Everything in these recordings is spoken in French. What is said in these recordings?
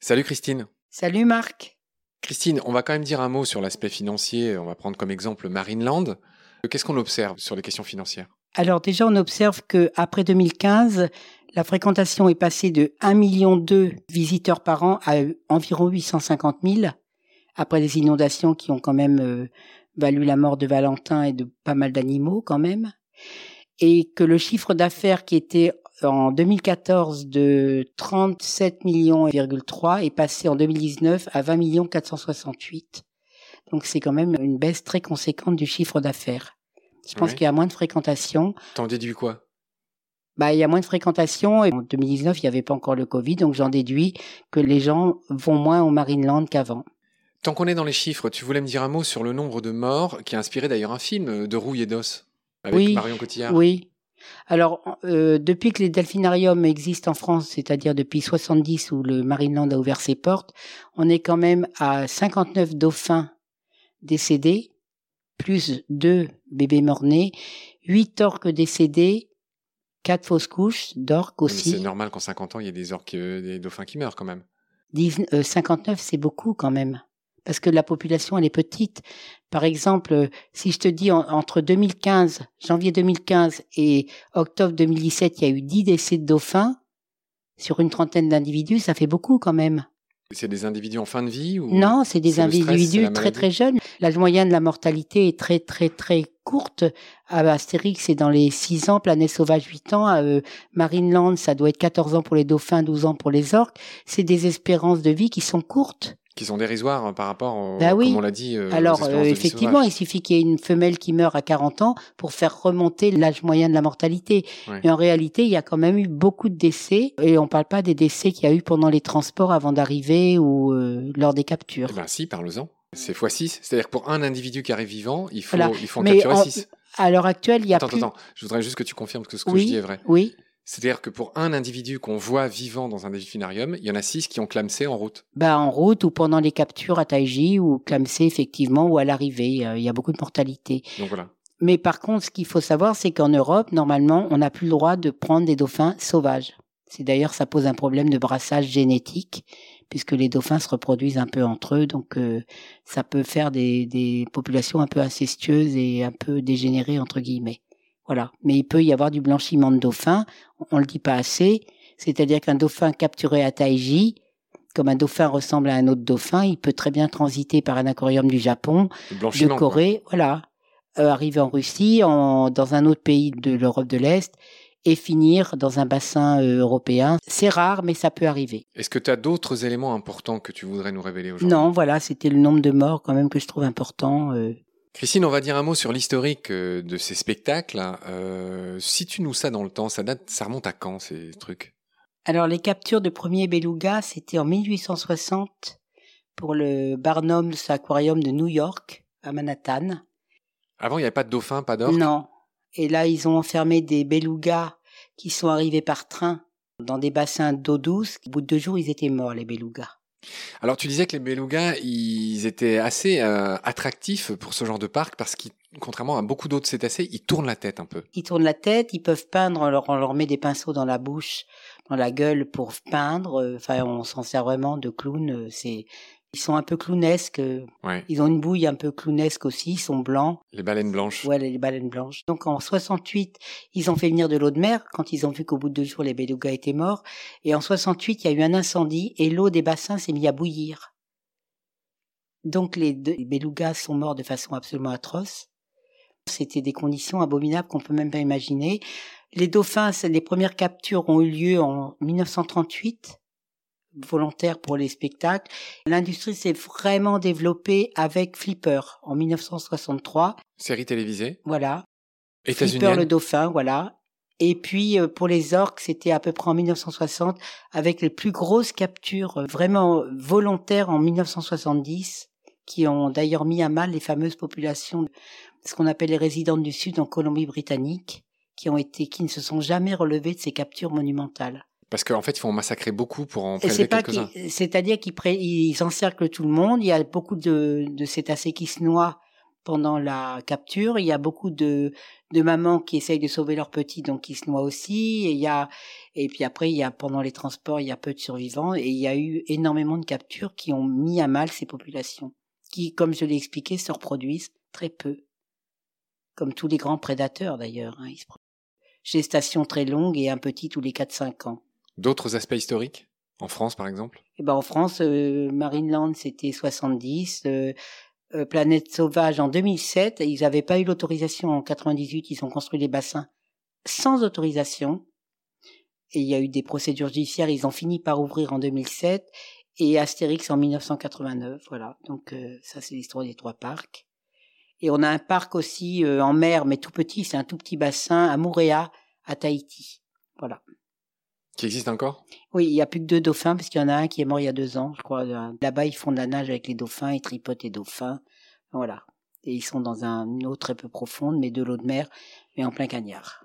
Salut Christine. Salut Marc. Christine, on va quand même dire un mot sur l'aspect financier. On va prendre comme exemple Marineland. Qu'est-ce qu'on observe sur les questions financières? Alors déjà, on observe que après 2015, la fréquentation est passée de 1,2 million de visiteurs par an à environ 850 000 après les inondations qui ont quand même euh, valu la mort de Valentin et de pas mal d'animaux quand même. Et que le chiffre d'affaires qui était en 2014 de 37 millions est passé en 2019 à 20 millions 468. Donc c'est quand même une baisse très conséquente du chiffre d'affaires. Je pense qu'il y a moins de fréquentation. T'en déduis quoi? Bah, il y a moins de fréquentation et en 2019, il n'y avait pas encore le Covid, donc j'en déduis que les gens vont moins au Marineland qu'avant. Tant qu'on est dans les chiffres, tu voulais me dire un mot sur le nombre de morts, qui a inspiré d'ailleurs un film de rouille et d'os avec Marion Cotillard. Oui. Alors, euh, depuis que les delphinariums existent en France, c'est-à-dire depuis 70 où le Marineland a ouvert ses portes, on est quand même à 59 dauphins décédés, plus deux bébés morts-nés, 8 orques décédés, quatre fausses couches d'orques aussi. C'est normal qu'en 50 ans, il y ait des orques, euh, des dauphins qui meurent quand même. 59, euh, c'est beaucoup quand même parce que la population elle est petite. Par exemple, si je te dis entre 2015, janvier 2015 et octobre 2017, il y a eu 10 décès de dauphins sur une trentaine d'individus, ça fait beaucoup quand même. C'est des individus en fin de vie ou Non, c'est des individus très très jeunes. La moyenne de la mortalité est très très très courte. À Astérix, c'est dans les 6 ans, Planète Sauvage 8 ans, à euh, Marineland, ça doit être 14 ans pour les dauphins, 12 ans pour les orques. C'est des espérances de vie qui sont courtes qui sont dérisoires hein, par rapport, au, bah oui. comme on l'a dit. Euh, Alors euh, effectivement, il suffit qu'il y ait une femelle qui meurt à 40 ans pour faire remonter l'âge moyen de la mortalité. Mais en réalité, il y a quand même eu beaucoup de décès, et on parle pas des décès qu'il y a eu pendant les transports avant d'arriver ou euh, lors des captures. Eh ben si, parle-en. C'est x6. C'est-à-dire que pour un individu qui arrive vivant, il faut, il faut en capturer 6. À l'heure actuelle, il y a attends, plus... Attends, je voudrais juste que tu confirmes que ce que je dis est vrai. Oui. C'est-à-dire que pour un individu qu'on voit vivant dans un delphinarium, il y en a six qui ont clamsé en route. Bah en route ou pendant les captures à Taiji ou clamsé effectivement ou à l'arrivée. Il y a beaucoup de mortalité. Donc voilà. Mais par contre, ce qu'il faut savoir, c'est qu'en Europe, normalement, on n'a plus le droit de prendre des dauphins sauvages. C'est d'ailleurs, ça pose un problème de brassage génétique, puisque les dauphins se reproduisent un peu entre eux, donc euh, ça peut faire des, des populations un peu incestueuses et un peu dégénérées entre guillemets. Voilà. Mais il peut y avoir du blanchiment de dauphin. On le dit pas assez. C'est-à-dire qu'un dauphin capturé à Taiji, comme un dauphin ressemble à un autre dauphin, il peut très bien transiter par un aquarium du Japon, de Corée, voilà, euh, arriver en Russie, en, dans un autre pays de l'Europe de l'Est et finir dans un bassin euh, européen. C'est rare, mais ça peut arriver. Est-ce que tu as d'autres éléments importants que tu voudrais nous révéler aujourd'hui? Non, voilà, c'était le nombre de morts quand même que je trouve important. Euh, Christine, on va dire un mot sur l'historique euh, de ces spectacles. Euh, Situe-nous ça dans le temps. Ça date, ça remonte à quand ces trucs? Alors les captures de premier beluga, c'était en 1860 pour le Barnum's Aquarium de New York à Manhattan. Avant, il n'y avait pas de dauphins, pas d'orques Non. Et là, ils ont enfermé des belugas qui sont arrivés par train dans des bassins d'eau douce. Au bout de deux jours, ils étaient morts, les belugas. Alors tu disais que les belugas, ils étaient assez euh, attractifs pour ce genre de parc parce qu'ils, contrairement à beaucoup d'autres cétacés, ils tournent la tête un peu. Ils tournent la tête, ils peuvent peindre, on leur, on leur met des pinceaux dans la bouche, dans la gueule pour peindre. Enfin, on s'en sert vraiment de clown. Euh, c'est ils sont un peu clownesques. Ils ont une bouille un peu clownesque aussi. Ils sont blancs. Les baleines blanches. Ouais, les baleines blanches. Donc en 68, ils ont fait venir de l'eau de mer quand ils ont vu qu'au bout de deux jours les belugas étaient morts. Et en 68, il y a eu un incendie et l'eau des bassins s'est mise à bouillir. Donc les, deux, belugas sont morts de façon absolument atroce. C'était des conditions abominables qu'on peut même pas imaginer. Les dauphins, les premières captures ont eu lieu en 1938 volontaire pour les spectacles. L'industrie s'est vraiment développée avec Flipper en 1963. Série télévisée. Voilà. Flipper le dauphin, voilà. Et puis euh, pour les orques, c'était à peu près en 1960 avec les plus grosses captures euh, vraiment volontaires en 1970 qui ont d'ailleurs mis à mal les fameuses populations ce qu'on appelle les résidents du Sud en Colombie-Britannique qui ont été qui ne se sont jamais relevés de ces captures monumentales. Parce qu'en fait, ils font massacrer beaucoup pour en prélever quelques-uns. C'est-à-dire qu'ils ils encerclent tout le monde. Il y a beaucoup de, de cétacés qui se noient pendant la capture. Il y a beaucoup de, de mamans qui essayent de sauver leurs petits, donc qui se noient aussi. Et il y a, et puis après, il y a, pendant les transports, il y a peu de survivants. Et il y a eu énormément de captures qui ont mis à mal ces populations, qui, comme je l'ai expliqué, se reproduisent très peu. Comme tous les grands prédateurs d'ailleurs. Hein, Gestation très longue et un petit tous les 4-5 ans. D'autres aspects historiques? En France, par exemple? Eh ben, En France, euh, Marineland, c'était 70. Euh, euh, Planète Sauvage, en 2007. Ils n'avaient pas eu l'autorisation en 98. Ils ont construit les bassins sans autorisation. Et il y a eu des procédures judiciaires. Ils ont fini par ouvrir en 2007. Et Astérix en 1989. Voilà. Donc ça, c'est l'histoire des trois parcs. Et on a un parc aussi en mer, mais tout petit. C'est un tout petit bassin à Moorea, à Tahiti. Voilà. Qui existe encore? Oui, il n'y a plus que deux dauphins, parce qu'il y en a un qui est mort il y a deux ans, je crois. Là-bas, ils font de la nage avec les dauphins, ils tripotent les dauphins. Voilà. Et ils sont dans une eau très peu profonde, mais de l'eau de mer, mais en plein cagnard.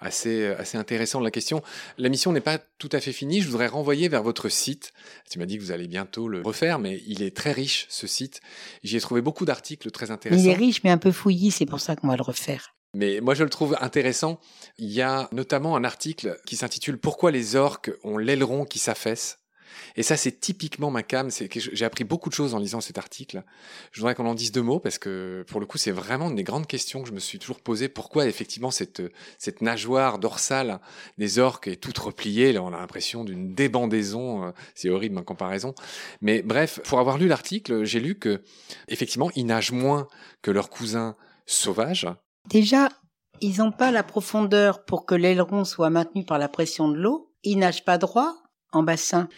Assez, assez intéressant la question. La mission n'est pas tout à fait finie. Je voudrais renvoyer vers votre site. Tu m'as dit que vous allez bientôt le refaire, mais il est très riche, ce site. J'y ai trouvé beaucoup d'articles très intéressants. Il est riche, mais un peu fouillis, c'est pour ça qu'on va le refaire. Mais moi, je le trouve intéressant. Il y a notamment un article qui s'intitule Pourquoi les orques ont l'aileron qui s'affaisse? Et ça, c'est typiquement ma cam. J'ai appris beaucoup de choses en lisant cet article. Je voudrais qu'on en dise deux mots parce que pour le coup, c'est vraiment une des grandes questions que je me suis toujours posées. Pourquoi effectivement cette cette nageoire dorsale des orques est toute repliée? Là, on a l'impression d'une débandaison. Euh, c'est horrible en comparaison. Mais bref, pour avoir lu l'article, j'ai lu que effectivement, ils nagent moins que leurs cousins sauvages Déjà, ils n'ont pas la profondeur pour que l'aileron soit maintenu par la pression de l'eau. Ils nagent pas droit en bassin.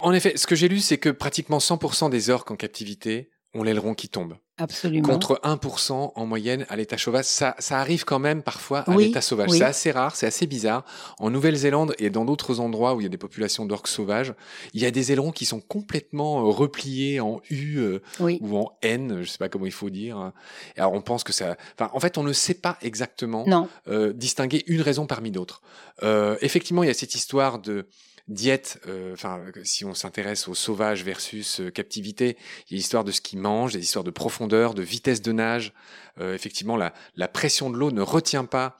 En effet, ce que j'ai lu, c'est que pratiquement 100% des orques en captivité ont l'aileron qui tombe. Absolument. Contre 1% en moyenne à l'état sauvage. Ça, ça arrive quand même parfois à l'état sauvage. C'est assez rare, c'est assez bizarre. En Nouvelle-Zélande et dans d'autres endroits où il y a des populations d'orques sauvages, il y a des ailerons qui sont complètement euh, repliés en U euh, ou en N, je sais pas comment il faut dire. alors on pense que ça... Enfin, en fait, on ne sait pas exactement euh, distinguer une raison parmi d'autres. Euh, effectivement, il y a cette histoire de diète, euh, enfin, si on s'intéresse au sauvage versus euh, captivité, il y a l'histoire de ce qu'ils mangent, des histoires de profondeur, de vitesse de nage. Euh, effectivement, la, la pression de l'eau ne retient pas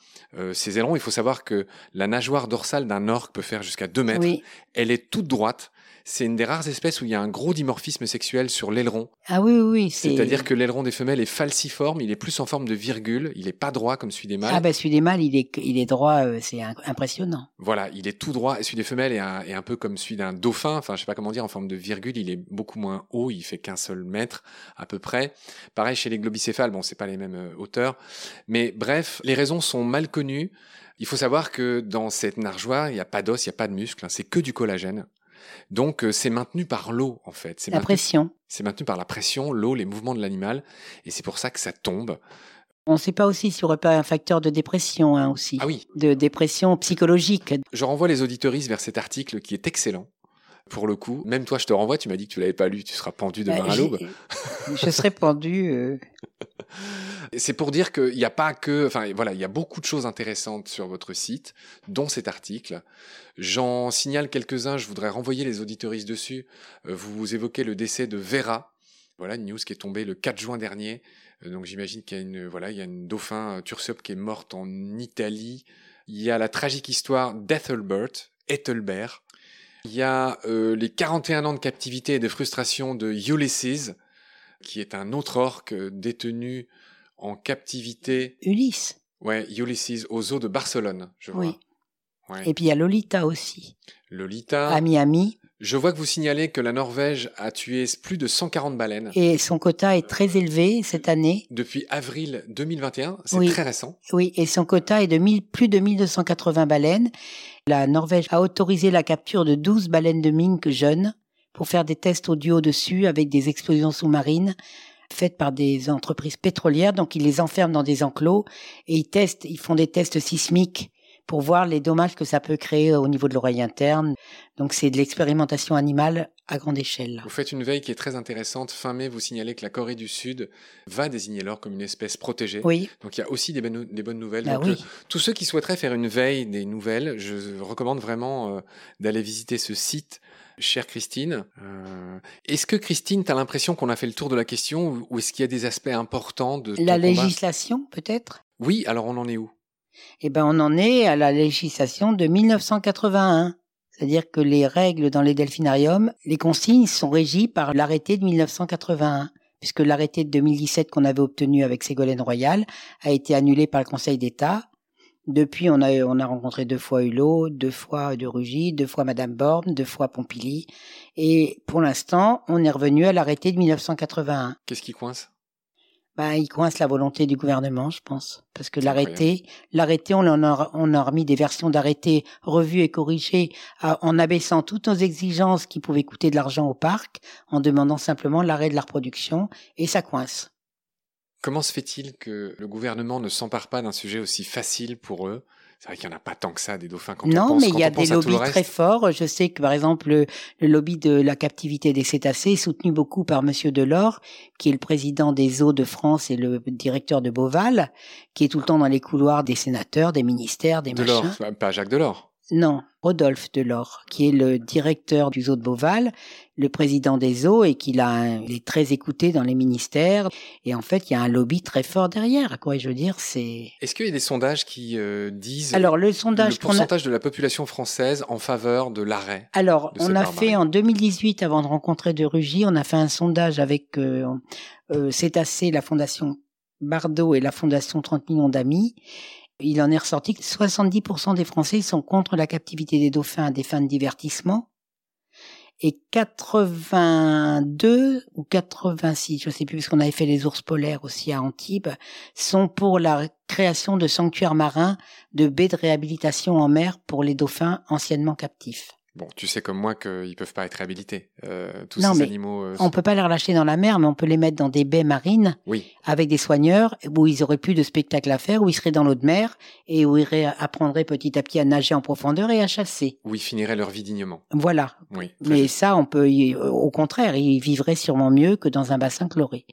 ces ailerons. Il faut savoir que la nageoire dorsale d'un orque peut faire jusqu'à 2 mètres. Elle est toute droite c'est une des rares espèces où il y a un gros dimorphisme sexuel sur l'aileron. Ah oui, oui, C'est-à-dire que l'aileron des femelles est falciforme, il est plus en forme de virgule, il est pas droit comme celui des mâles. Ah ben celui des mâles, il est, il est droit, euh, c'est impressionnant. Voilà, il est tout droit, et celui des femelles est un, est un peu comme celui d'un dauphin, enfin je sais pas comment dire, en forme de virgule, il est beaucoup moins haut, il fait qu'un seul mètre à peu près. Pareil chez les globicéphales, bon c'est pas les mêmes euh, hauteurs, mais bref, les raisons sont mal connues. Il faut savoir que dans cette nageoire, il n'y a pas d'os, il n'y a pas de muscle, hein, c'est que du collagène. Donc euh, c'est maintenu par l'eau en fait. C'est la pression. C'est maintenu par la pression, l'eau, les mouvements de l'animal, et c'est pour ça que ça tombe. On ne sait pas aussi s'il n'y aurait pas un facteur de dépression hein, aussi. Ah oui. De dépression psychologique. Je renvoie les auditoristes vers cet article qui est excellent. Pour le coup, même toi, je te renvoie. Tu m'as dit que tu l'avais pas lu. Tu seras pendu demain bah, à l'aube. je serai pendu. Euh... C'est pour dire qu'il n'y a pas que, enfin voilà, il y a beaucoup de choses intéressantes sur votre site, dont cet article. J'en signale quelques-uns, je voudrais renvoyer les auditoristes dessus. Euh, vous évoquez le décès de Vera, voilà, une news qui est tombée le 4 juin dernier. Euh, donc j'imagine qu'il y a une, voilà, il y a une dauphin Tursope qui est morte en Italie. Il y a la tragique histoire d'Ethelbert, Ethelbert. Il y a les 41 ans de captivité et de frustration de Ulysses, qui est un autre orque détenu en captivité. Ulysse. Ouais, Ulysses aux eaux de Barcelone, je vois. Oui. Et puis il y a Lolita aussi. Lolita. À Miami. Je vois que vous signalez que la Norvège a tué plus de 140 baleines. Et son quota est très élevé cette année. Depuis avril 2021, c'est très récent. Oui, et son quota est de plus de 1280 baleines. La Norvège a autorisé la capture de 12 baleines de mink jeunes pour faire des tests audio dessus avec des explosions sous-marines faites par des entreprises pétrolières. Donc ils les enferment dans des enclos et ils testent, ils font des tests sismiques pour voir les dommages que ça peut créer au niveau de l'oreille interne. Donc c'est de l'expérimentation animale à grande échelle. Vous faites une veille qui est très intéressante. Fin mai, vous signalez que la Corée du Sud va désigner l'or comme une espèce protégée. Oui. Donc il y a aussi des, bonnes nouvelles. Bah Donc, oui. euh, tous ceux qui souhaiteraient faire une veille des nouvelles, je recommande vraiment euh, d'aller visiter ce site. Chère Christine, euh, est-ce que Christine, tu as l'impression qu'on a fait le tour de la question ou est-ce qu'il y a des aspects importants de La législation, peut-être? Oui, alors on en est où? Eh ben, on en est à la législation de 1981. C'est-à-dire que les règles dans les delphinariums, les consignes sont régies par l'arrêté de 1981, puisque l'arrêté de 2017 qu'on avait obtenu avec Ségolène Royal a été annulé par le Conseil d'État. Depuis, on a, on a rencontré deux fois Hulot, deux fois de Rugy, deux fois Madame Borne, deux fois Pompili. Et pour l'instant, on est revenu à l'arrêté de 1981. Qu'est-ce qui coince? Bah, il coince la volonté du gouvernement, je pense, parce que l'arrêté, l'arrêté, on en a, on a remis des versions d'arrêté revues et corrigées à- en abaissant toutes nos exigences qui pouvaient coûter de l'argent au parc, en demandant simplement l'arrêt de la reproduction, et ça coince. Comment se fait-il que le gouvernement ne s'empare pas d'un sujet aussi facile pour eux C'est vrai qu'il n'y en a pas tant que ça des dauphins quand on non, pense, mais il y a des lobbies très forts. Je sais que par exemple le, le lobby de la captivité des cétacés est soutenu beaucoup par Monsieur Delors, qui est le président des eaux de France et le directeur de Beauval, qui est tout le temps dans les couloirs des sénateurs, des ministères, des Delors, machins. pas Jacques Delors. Non, Rodolphe Delors, qui est le directeur du zoo de Beauval, le président des zoos et qu'il a, un- il est très écouté dans les ministères. Et en fait, il y a un lobby très fort derrière. Quoi, je veux dire, c'est. Est-ce qu'il y a des sondages qui euh, disent Alors le le sondage a. pourcentage de la population française en faveur de l'arrêt Alors, on a barbarie. fait en 2018, avant de rencontrer de Rugy, on a fait un sondage avec euh, euh, Cétacé, la fondation Bardot et la fondation 30 millions d'amis. Il en est ressorti que 70% des Français sont contre la captivité des dauphins à des fins de divertissement. Et 82 ou 86, je sais plus, parce qu'on avait fait les ours polaires aussi à Antibes, sont pour la création de sanctuaires marins, de baies de réhabilitation en mer pour les dauphins anciennement captifs. Bon, tu sais comme moi qu'ils peuvent pas être réhabilités. Euh, tous Non, ces mais animaux. euh, On peut pas les relâcher dans la mer, mais on peut les mettre dans des baies marines Oui, avec des soigneurs où ils auraient plus de spectacle à faire, où ils seraient dans l'eau de mer et où ils apprendraient petit à petit à nager en profondeur et à chasser. où ils finiraient leur vie dignement. Voilà. Oui. Mais ça, on peut, y- au contraire, ils vivraient sûrement mieux que dans un bassin chloré.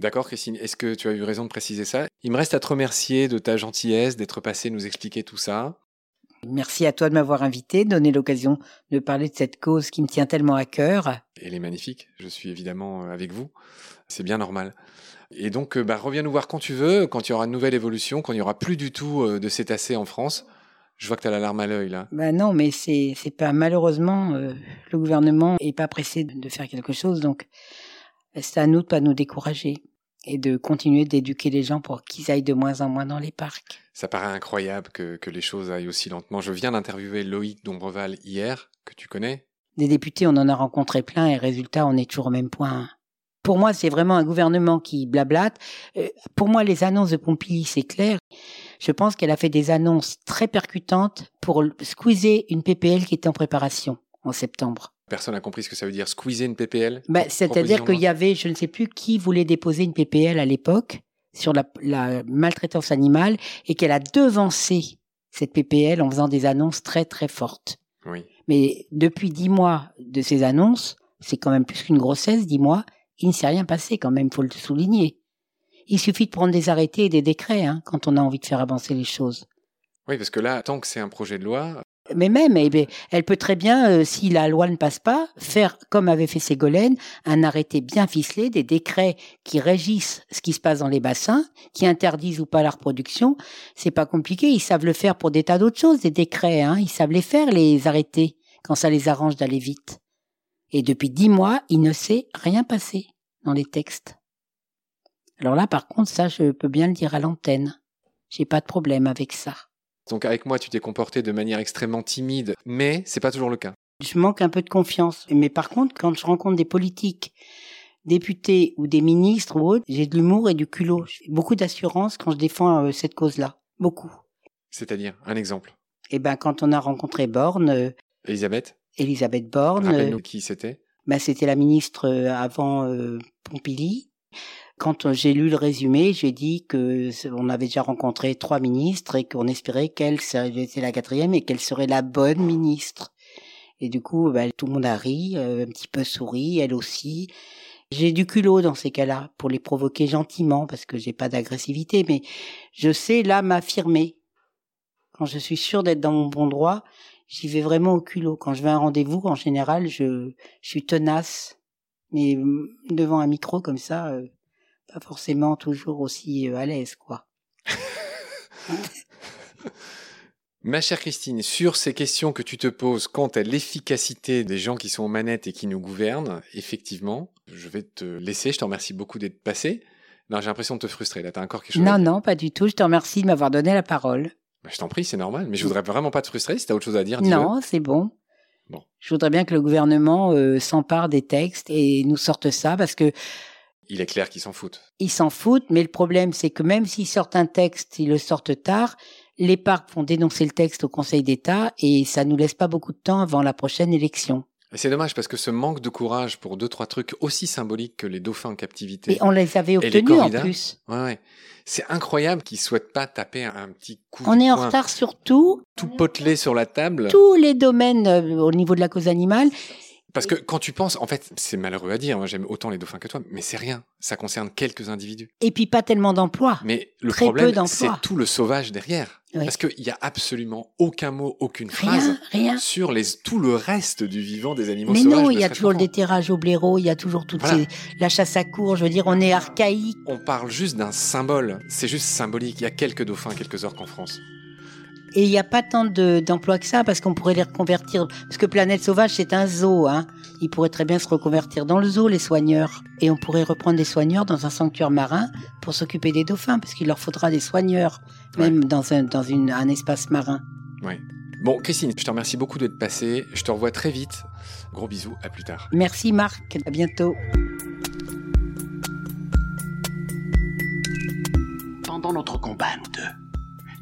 D'accord, Christine. Est-ce que tu as eu raison de préciser ça? Il me reste à te remercier de ta gentillesse, d'être passé nous expliquer tout ça. Merci à toi de m'avoir invité, de donner l'occasion de parler de cette cause qui me tient tellement à cœur. Elle est magnifique. Je suis évidemment euh, avec vous. C'est bien normal. Et donc, euh, bah, reviens nous voir quand tu veux, quand il y aura une nouvelle évolution, quand il n'y aura plus du tout euh, de cétacés en France. Je vois que tu as la larme à l'œil là. Ben non, mais c'est pas malheureusement euh, le gouvernement est pas pressé de, de faire quelque chose, donc c'est à nous de pas nous décourager et de continuer d'éduquer les gens pour qu'ils aillent de moins en moins dans les parcs. Ça paraît incroyable que, que les choses aillent aussi lentement. Je viens d'interviewer Loïc Dombreval hier, que tu connais. Des députés, on en a rencontré plein et résultat, on est toujours au même point. Pour moi, c'est vraiment un gouvernement qui blablate. Euh, Pour moi, les annonces de Pompili, c'est clair. Je pense qu'elle a fait des annonces très percutantes pour squeezer une PPL qui était en préparation en septembre. Personne n'a compris ce que ça veut dire. Squeezer une PPL Bah, C'est-à-dire qu'il y avait, je ne sais plus qui voulait déposer une PPL à l'époque sur la, la maltraitance animale et qu'elle a devancé cette PPL en faisant des annonces très très fortes. Oui. Mais depuis dix mois de ces annonces, c'est quand même plus qu'une grossesse, dix mois, il ne s'est rien passé quand même, faut le souligner. Il suffit de prendre des arrêtés et des décrets hein, quand on a envie de faire avancer les choses. Oui, parce que là, tant que c'est un projet de loi, Mais même, eh bien, elle peut très bien, euh, si la loi ne passe pas, faire comme avait fait Ségolène, un arrêté bien ficelé, des décrets qui régissent ce qui se passe dans les bassins, qui interdisent ou pas la reproduction. C'est pas compliqué, ils savent le faire pour des tas d'autres choses, des décrets, hein, ils savent les faire, les arrêter, quand ça les arrange d'aller vite. Et depuis dix mois, il ne s'est rien passé dans les textes. Alors là, par contre, ça, je peux bien le dire à l'antenne. J'ai pas de problème avec ça. Donc avec moi, tu t'es comporté de manière extrêmement timide, mais c'est pas toujours le cas. Je manque un peu de confiance. Mais par contre, quand je rencontre des politiques, députés ou des ministres ou autres, j'ai de l'humour et du culot. J'ai beaucoup d'assurance quand je défends euh, cette cause-là. Beaucoup. C'est-à-dire, un exemple. Et ben, quand on a rencontré Borne, euh, Elisabeth, Elisabeth Borne, rappelle-nous euh, qui c'était. ben, c'était la ministre avant Pompili. Quand euh, j'ai lu le résumé, j'ai dit que on avait déjà rencontré trois ministres et qu'on espérait qu'elle serait la quatrième et qu'elle serait la bonne ministre. Et du coup, bah, tout le monde a ri, euh, un petit peu souri, elle aussi. J'ai du culot dans ces cas-là pour les provoquer gentiment parce que j'ai pas d'agressivité, mais je sais là m'affirmer. Quand je suis sûre d'être dans mon bon droit, j'y vais vraiment au culot. Quand je vais à un rendez-vous, en général, je, je suis tenace. Mais mm, devant un micro comme ça, euh, pas forcément toujours aussi euh, à l'aise, quoi. Ma chère Christine, sur ces questions que tu te poses quant à l'efficacité des gens qui sont aux manettes et qui nous gouvernent, effectivement, je vais te laisser. Je te remercie beaucoup d'être passé. Non, j'ai l'impression de te frustrer. Là, t'as encore quelque chose Non, non, pas du tout. Je te remercie de m'avoir donné la parole. Bah, je t'en prie, c'est normal. Mais je voudrais vraiment pas te frustrer. Si t'as autre chose à dire, Non, c'est bon. Bon. Je voudrais bien que le gouvernement euh, s'empare des textes et nous sorte ça parce que il est clair qu'ils s'en foutent. Ils s'en foutent, mais le problème, c'est que même s'ils sortent un texte, ils le sortent tard, les parcs vont dénoncer le texte au Conseil d'État et ça nous laisse pas beaucoup de temps avant la prochaine élection. C'est dommage parce que ce manque de courage pour deux trois trucs aussi symboliques que les dauphins en captivité. Et on les avait obtenus en plus. Ouais, ouais. C'est incroyable qu'ils souhaitent pas taper un, petit coup. On est en retard sur tout. Tout potelé sur la table. Tous les domaines euh, au niveau de la cause animale. Parce que quand tu penses, en fait, c'est malheureux à dire, moi j'aime autant les dauphins que toi, mais c'est rien. Ça concerne quelques individus. Et puis pas tellement d'emplois. Mais le problème, c'est tout le sauvage derrière. Parce qu'il n'y a absolument aucun mot, aucune phrase sur les, tout le reste du vivant des animaux sauvages. Mais non, il y a toujours le déterrage au blaireau, il y a toujours toute la chasse à cour, je veux dire, on est archaïque. On parle juste d'un symbole, c'est juste symbolique. Il y a quelques dauphins, quelques orques en France. Et il n'y a pas tant d'emplois que ça parce qu'on pourrait les reconvertir. Parce que Planète Sauvage, c'est un zoo. Hein. Ils pourraient très bien se reconvertir dans le zoo, les soigneurs. Et on pourrait reprendre des soigneurs dans un sanctuaire marin pour s'occuper des dauphins, parce qu'il leur faudra des soigneurs, même dans, un, dans une, un espace marin. Oui. Bon, Christine, je te remercie beaucoup d'être passée. Je te revois très vite. Gros bisous, à plus tard. Merci Marc, à bientôt. Pendant notre combat, nous deux,